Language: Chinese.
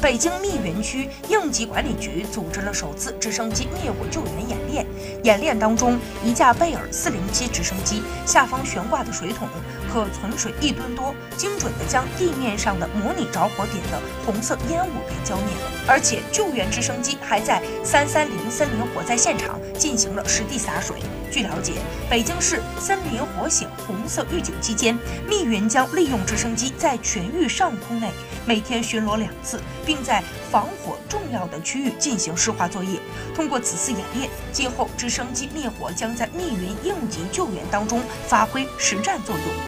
北京密云区应急管理局组织了首次直升机灭火救援演练。演练当中，一架贝尔四零七直升机下方悬挂的水桶可存水一吨多，精准地将地面上的模拟着火点的红色烟雾给浇灭了。而且，救援直升机还在三三零森林火灾现场进行了实地洒水。据了解，北京市森林火险红色预警期间，密云将利用直升机在全域上空内每天巡逻两次，并在防火重要的区域进行湿化作业。通过此次演练，今后直升机灭火将在密云应急救援当中发挥实战作用。